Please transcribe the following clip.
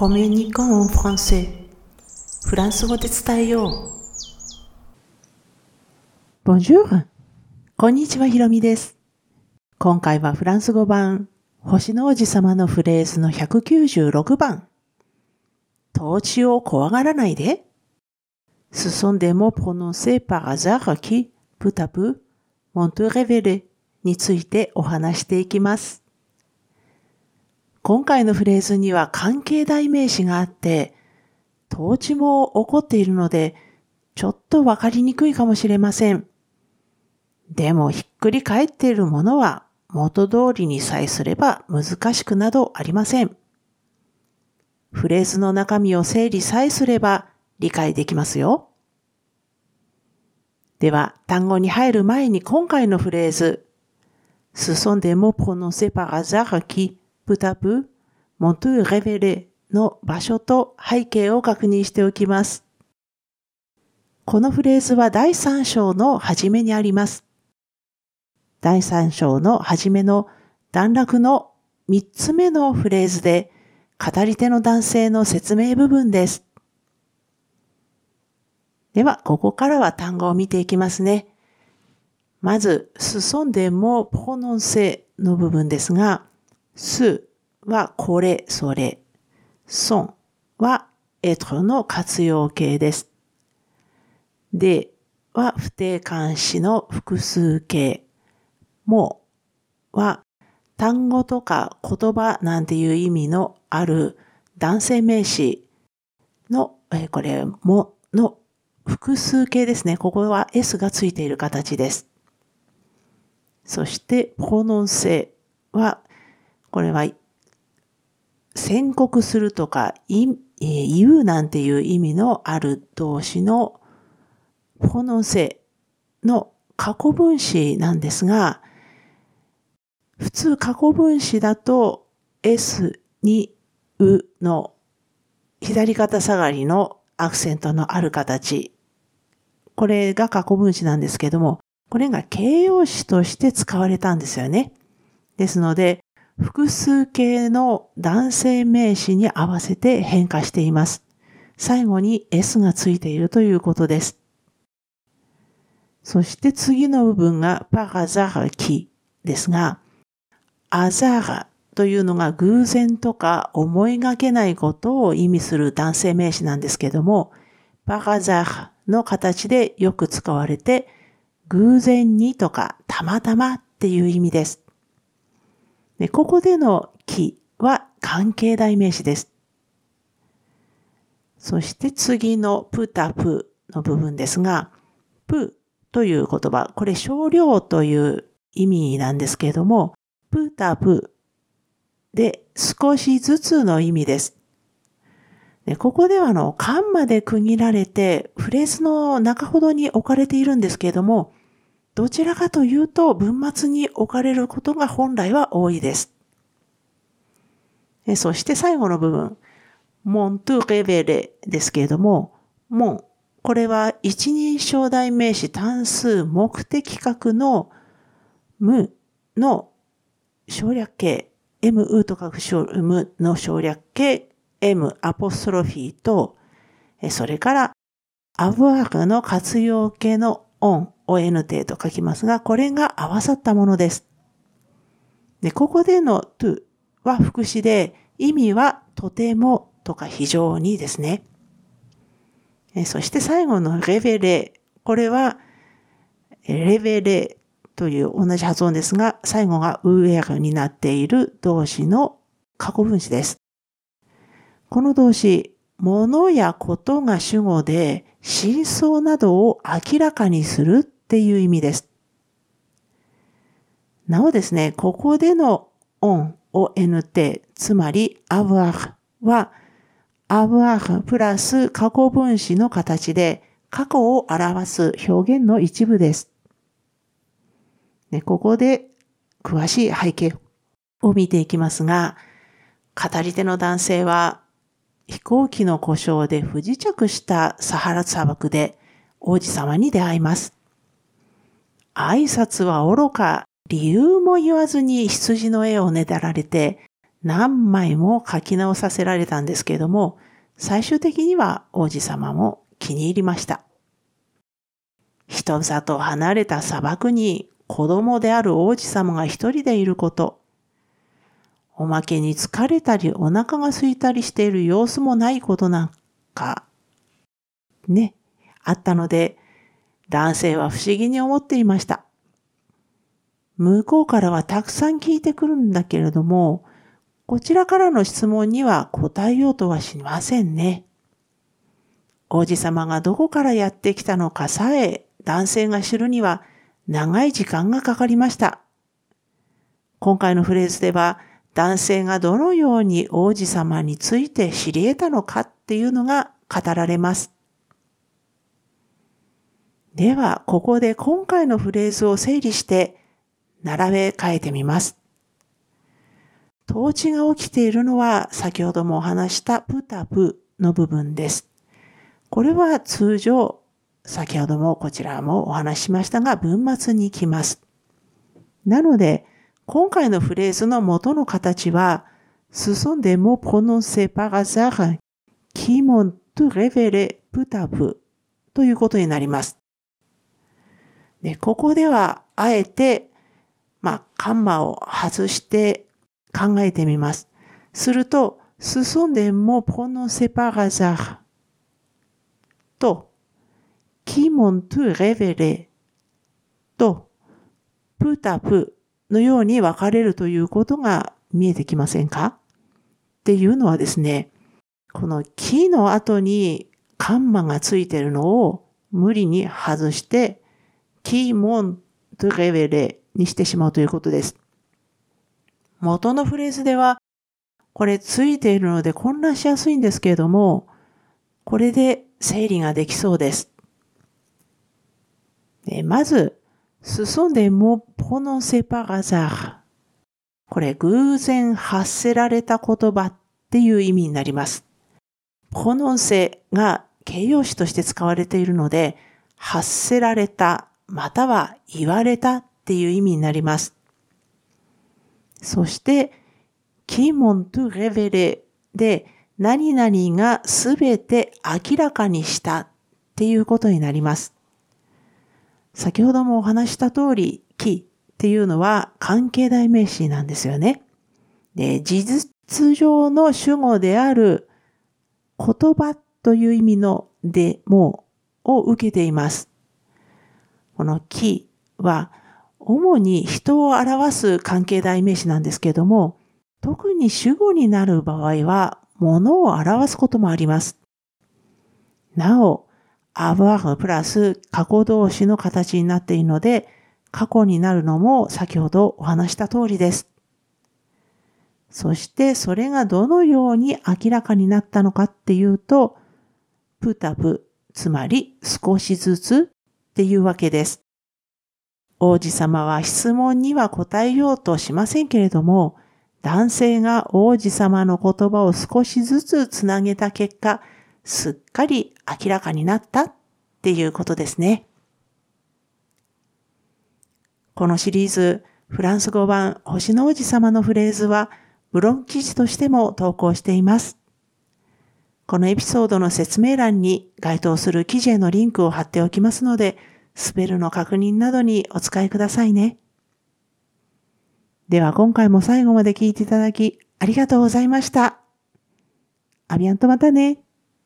コミュニコンフランセフランス語で伝えよう。Bonjour! こんにちは、ひろみです。今回はフランス語版、星の王子様のフレーズの196番。統治を怖がらないで。Ce sont des mots prononcés par hasard qui, peu à peu, vont te révéler についてお話していきます。今回のフレーズには関係代名詞があって、統治も起こっているので、ちょっとわかりにくいかもしれません。でもひっくり返っているものは元通りにさえすれば難しくなどありません。フレーズの中身を整理さえすれば理解できますよ。では、単語に入る前に今回のフレーズ、Ce sont des mots prononcés par hasard qui プタプ、モントゥレベレの場所と背景を確認しておきます。このフレーズは第3章の初めにあります。第3章の初めの段落の3つ目のフレーズで、語り手の男性の説明部分です。では、ここからは単語を見ていきますね。まず、すそんでもプロノンセの部分ですが、すはこれ、それ。そんはエトの活用形です。では不定冠詞の複数形。もは単語とか言葉なんていう意味のある男性名詞の、えこれもの複数形ですね。ここは S がついている形です。そして、プロノンセはこれは宣告するとか言うなんていう意味のある動詞のポノンセの過去分詞なんですが、普通過去分詞だと S にうの左肩下がりのアクセントのある形。これが過去分詞なんですけども、これが形容詞として使われたんですよね。ですので、複数形の男性名詞に合わせて変化しています。最後に S がついているということです。そして次の部分がパラザーキですが、アザーラというのが偶然とか思いがけないことを意味する男性名詞なんですけども、パラザーラの形でよく使われて、偶然にとかたまたまっていう意味です。で、ここでの木は関係代名詞です。そして次のプタプの部分ですが、プという言葉、これ少量という意味なんですけれども、プタプで少しずつの意味です。でここではの、カンマで区切られて、フレーズの中ほどに置かれているんですけれども、どちらかというと文末に置かれることが本来は多いです。そして最後の部分、モントゥレベレですけれども、モン、これは一人称代名詞単数目的格の無の省略形、mu と書く無の省略形、m アポストロフィーと、それからアブアークの活用形のオン、ONT と書きますが、これが合わさったものです。で、ここでの to は副詞で、意味はとてもとか非常にですね。そして最後のレベレ、これはレベレという同じ発音ですが、最後がウエルになっている動詞の過去分詞です。この動詞、物やことが主語で、真相などを明らかにするっていう意味です。なおですね、ここでの on, ont、つまり avoir は avoir プラス過去分詞の形で過去を表す表現の一部です。でここで詳しい背景を見ていきますが、語り手の男性は飛行機の故障で不時着したサハラ砂漠で王子様に出会います。挨拶は愚か、理由も言わずに羊の絵をねだられて、何枚も書き直させられたんですけれども、最終的には王子様も気に入りました。人里離れた砂漠に子供である王子様が一人でいること、おまけに疲れたりお腹が空いたりしている様子もないことなんか、ね、あったので、男性は不思議に思っていました。向こうからはたくさん聞いてくるんだけれども、こちらからの質問には答えようとはしませんね。王子様がどこからやってきたのかさえ男性が知るには長い時間がかかりました。今回のフレーズでは男性がどのように王子様について知り得たのかっていうのが語られます。では、ここで今回のフレーズを整理して並べ替えてみます。統治が起きているのは先ほどもお話したプタプの部分です。これは通常、先ほどもこちらもお話ししましたが、文末に来ます。なので、今回のフレーズの元の形は、すそんでもプロノンセパガザラ、キモントゥレベレプタプということになります。でここでは、あえて、まあ、カンマを外して考えてみます。すると、すそんでもプロノンセパガザラと、キモントゥレベレと、プタプのように分かれるということが見えてきませんか？っていうのはですね、このキの後にカンマがついてるのを無理に外して、キーモントレベレにしてしまうということです。元のフレーズでは、これついているので混乱しやすいんですけれども、これで整理ができそうです。まず、ce sont des mots prononcés par hasard。これ、偶然発せられた言葉っていう意味になります。プノンセが形容詞として使われているので、発せられた、または言われたっていう意味になります。そして、キモントレベレで、何々がすべて明らかにしたっていうことになります。先ほどもお話した通り、キっていうのは関係代名詞なんですよね。で、事実上の主語である言葉という意味のでもを受けています。このキは主に人を表す関係代名詞なんですけども、特に主語になる場合は、物を表すこともあります。なお、avoir プラス過去動詞の形になっているので、過去になるのも先ほどお話した通りです。そしてそれがどのように明らかになったのかっていうと、プタプ、つまり少しずつっていうわけです。王子様は質問には答えようとしませんけれども、男性が王子様の言葉を少しずつつなげた結果、すっかり明らかになったっていうことですね。このシリーズ、フランス語版星の王子様のフレーズは、ブログ記事としても投稿しています。このエピソードの説明欄に該当する記事へのリンクを貼っておきますので、スペルの確認などにお使いくださいね。では今回も最後まで聞いていただきありがとうございました。アビアンとまたね。